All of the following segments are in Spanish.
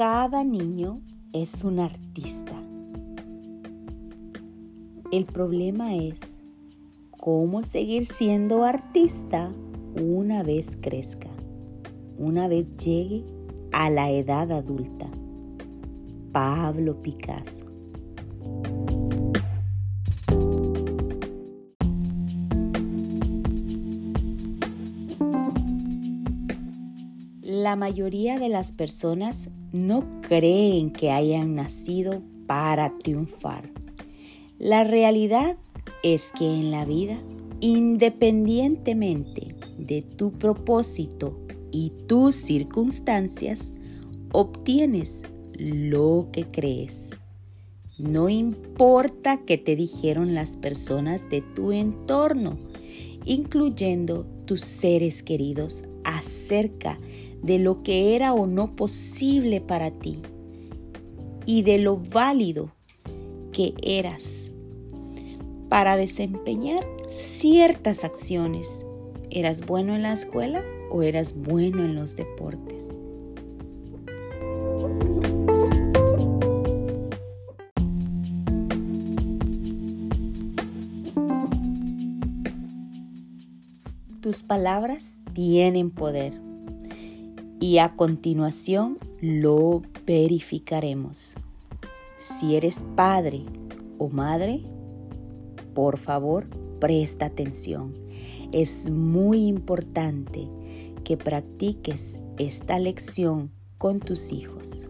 Cada niño es un artista. El problema es cómo seguir siendo artista una vez crezca, una vez llegue a la edad adulta. Pablo Picasso. La mayoría de las personas no creen que hayan nacido para triunfar. La realidad es que en la vida, independientemente de tu propósito y tus circunstancias, obtienes lo que crees. No importa qué te dijeron las personas de tu entorno, incluyendo tus seres queridos, acerca de lo que era o no posible para ti y de lo válido que eras para desempeñar ciertas acciones. ¿Eras bueno en la escuela o eras bueno en los deportes? Tus palabras tienen poder y a continuación lo verificaremos. Si eres padre o madre, por favor, presta atención. Es muy importante que practiques esta lección con tus hijos.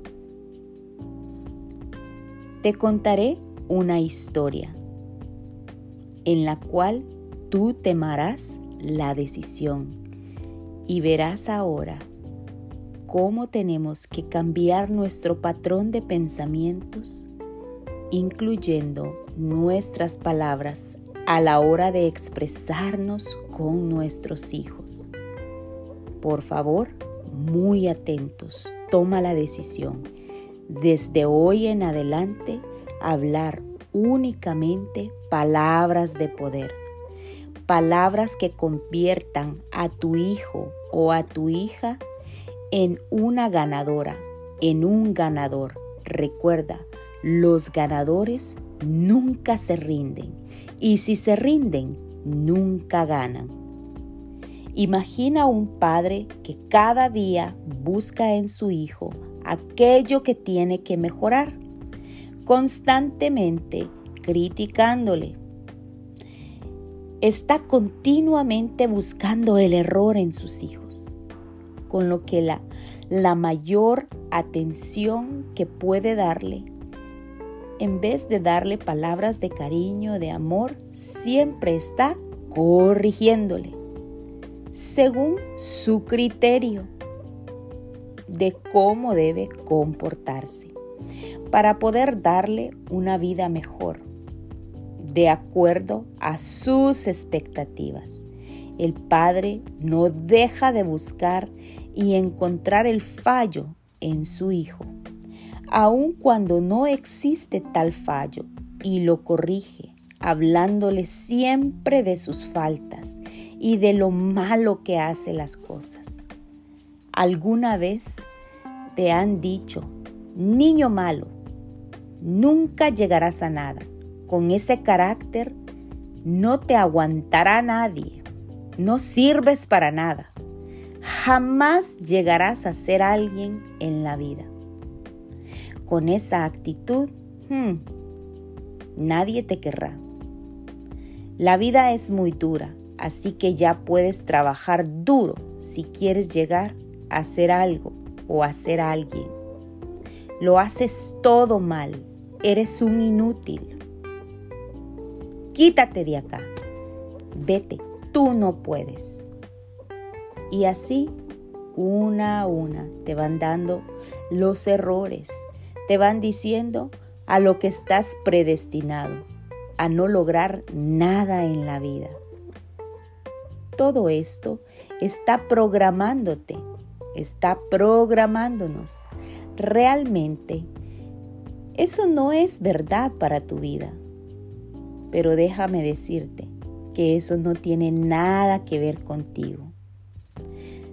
Te contaré una historia en la cual tú temarás la decisión y verás ahora cómo tenemos que cambiar nuestro patrón de pensamientos, incluyendo nuestras palabras a la hora de expresarnos con nuestros hijos. Por favor, muy atentos, toma la decisión. Desde hoy en adelante, hablar únicamente palabras de poder. Palabras que conviertan a tu hijo o a tu hija en una ganadora, en un ganador. Recuerda, los ganadores nunca se rinden y si se rinden, nunca ganan. Imagina un padre que cada día busca en su hijo aquello que tiene que mejorar, constantemente criticándole. Está continuamente buscando el error en sus hijos con lo que la, la mayor atención que puede darle, en vez de darle palabras de cariño, de amor, siempre está corrigiéndole, según su criterio de cómo debe comportarse, para poder darle una vida mejor, de acuerdo a sus expectativas. El Padre no deja de buscar y encontrar el fallo en su Hijo, aun cuando no existe tal fallo, y lo corrige, hablándole siempre de sus faltas y de lo malo que hace las cosas. ¿Alguna vez te han dicho, niño malo, nunca llegarás a nada? Con ese carácter no te aguantará nadie, no sirves para nada jamás llegarás a ser alguien en la vida. Con esa actitud, hmm, nadie te querrá. La vida es muy dura, así que ya puedes trabajar duro si quieres llegar a ser algo o a ser alguien. Lo haces todo mal, eres un inútil. Quítate de acá, vete, tú no puedes. Y así, una a una, te van dando los errores, te van diciendo a lo que estás predestinado, a no lograr nada en la vida. Todo esto está programándote, está programándonos. Realmente, eso no es verdad para tu vida. Pero déjame decirte que eso no tiene nada que ver contigo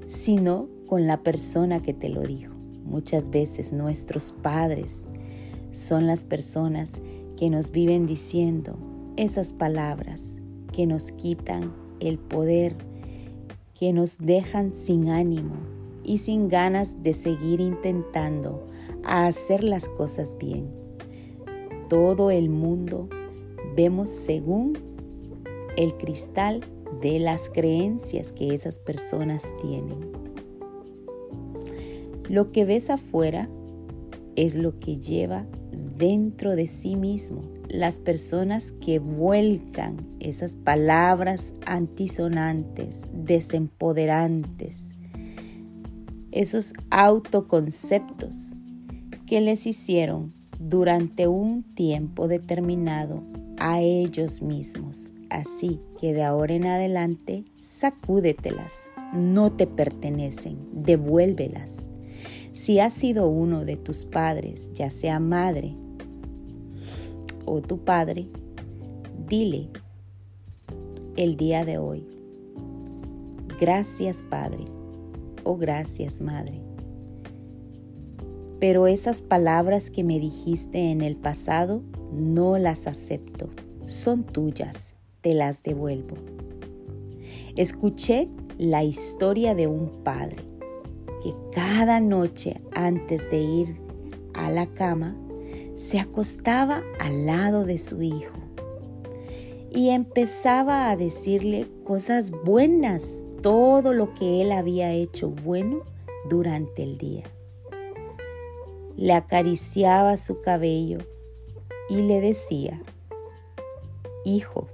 sino con la persona que te lo dijo. Muchas veces nuestros padres son las personas que nos viven diciendo esas palabras que nos quitan el poder, que nos dejan sin ánimo y sin ganas de seguir intentando hacer las cosas bien. Todo el mundo vemos según el cristal de las creencias que esas personas tienen. Lo que ves afuera es lo que lleva dentro de sí mismo las personas que vuelcan esas palabras antisonantes, desempoderantes, esos autoconceptos que les hicieron durante un tiempo determinado a ellos mismos. Así que de ahora en adelante, sacúdetelas, no te pertenecen, devuélvelas. Si has sido uno de tus padres, ya sea madre o tu padre, dile el día de hoy, gracias Padre o gracias Madre. Pero esas palabras que me dijiste en el pasado no las acepto, son tuyas, te las devuelvo. Escuché la historia de un padre que cada noche antes de ir a la cama se acostaba al lado de su hijo y empezaba a decirle cosas buenas, todo lo que él había hecho bueno durante el día. Le acariciaba su cabello y le decía, Hijo,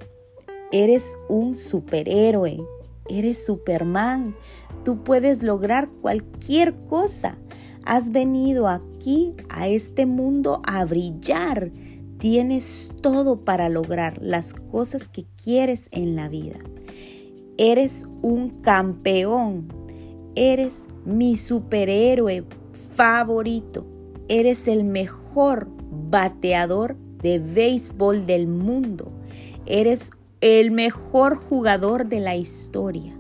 eres un superhéroe, eres Superman, tú puedes lograr cualquier cosa. Has venido aquí a este mundo a brillar. Tienes todo para lograr las cosas que quieres en la vida. Eres un campeón. Eres mi superhéroe favorito. Eres el mejor bateador de béisbol del mundo. Eres el mejor jugador de la historia.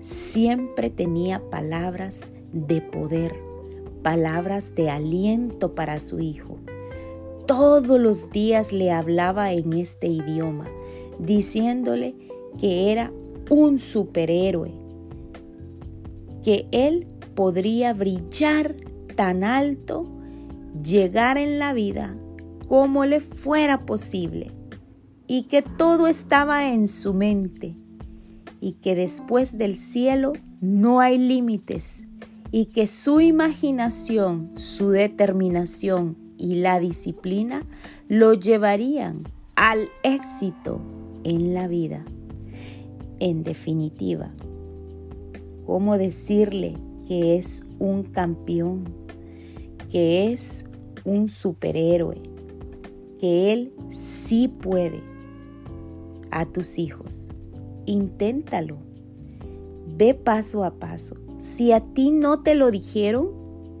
Siempre tenía palabras de poder, palabras de aliento para su hijo. Todos los días le hablaba en este idioma, diciéndole que era un superhéroe, que él podría brillar tan alto, llegar en la vida como le fuera posible y que todo estaba en su mente y que después del cielo no hay límites y que su imaginación, su determinación y la disciplina lo llevarían al éxito en la vida. En definitiva, ¿cómo decirle que es un campeón, que es un superhéroe, que él sí puede a tus hijos? Inténtalo. Ve paso a paso. Si a ti no te lo dijeron,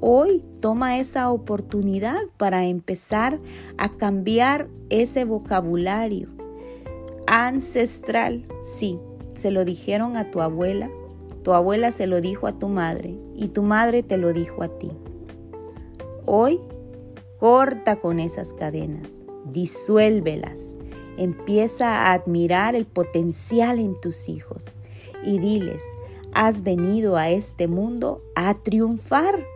hoy toma esa oportunidad para empezar a cambiar ese vocabulario ancestral. Sí, se lo dijeron a tu abuela, tu abuela se lo dijo a tu madre y tu madre te lo dijo a ti. Hoy corta con esas cadenas, disuélvelas, empieza a admirar el potencial en tus hijos y diles, has venido a este mundo a triunfar.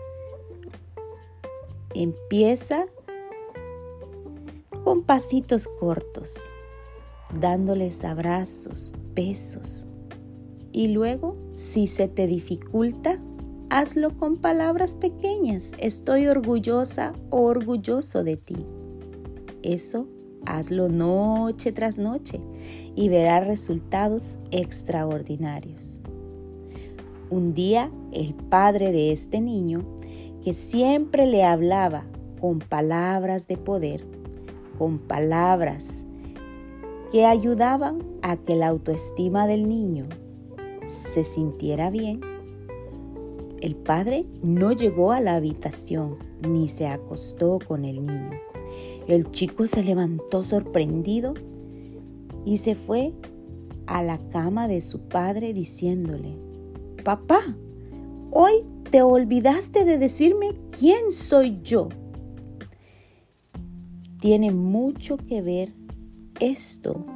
Empieza con pasitos cortos, dándoles abrazos, besos. Y luego, si se te dificulta, hazlo con palabras pequeñas. Estoy orgullosa o orgulloso de ti. Eso hazlo noche tras noche y verás resultados extraordinarios. Un día el padre de este niño, que siempre le hablaba con palabras de poder, con palabras que ayudaban a que la autoestima del niño se sintiera bien, el padre no llegó a la habitación ni se acostó con el niño. El chico se levantó sorprendido y se fue a la cama de su padre diciéndole, Papá, hoy te olvidaste de decirme quién soy yo. Tiene mucho que ver esto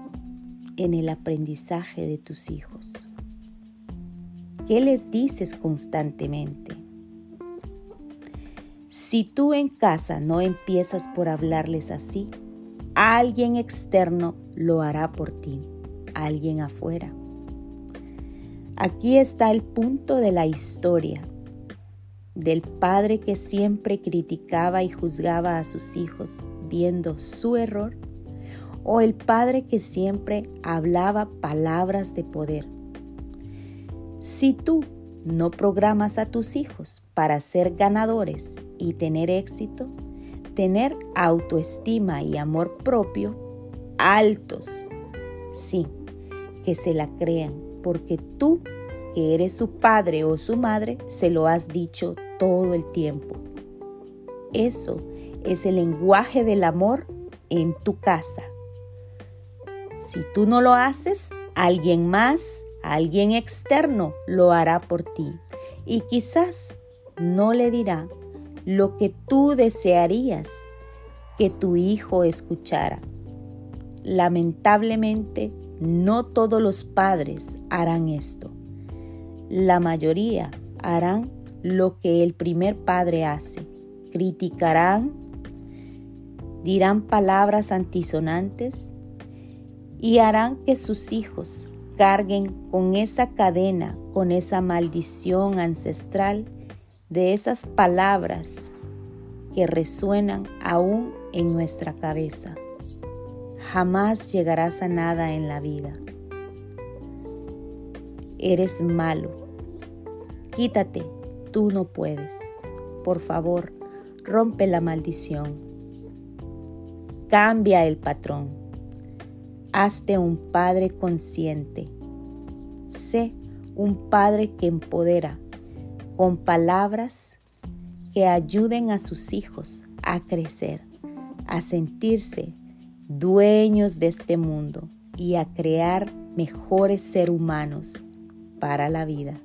en el aprendizaje de tus hijos. ¿Qué les dices constantemente? Si tú en casa no empiezas por hablarles así, alguien externo lo hará por ti, alguien afuera. Aquí está el punto de la historia del padre que siempre criticaba y juzgaba a sus hijos viendo su error o el padre que siempre hablaba palabras de poder. Si tú no programas a tus hijos para ser ganadores y tener éxito, tener autoestima y amor propio altos, sí, que se la crean, porque tú, que eres su padre o su madre, se lo has dicho todo el tiempo. Eso es el lenguaje del amor en tu casa. Si tú no lo haces, alguien más, alguien externo lo hará por ti. Y quizás no le dirá lo que tú desearías que tu hijo escuchara. Lamentablemente, no todos los padres harán esto. La mayoría harán lo que el primer padre hace. Criticarán, dirán palabras antisonantes y harán que sus hijos carguen con esa cadena, con esa maldición ancestral de esas palabras que resuenan aún en nuestra cabeza. Jamás llegarás a nada en la vida. Eres malo. Quítate, tú no puedes. Por favor, rompe la maldición. Cambia el patrón. Hazte un padre consciente. Sé un padre que empodera con palabras que ayuden a sus hijos a crecer, a sentirse dueños de este mundo y a crear mejores seres humanos para la vida.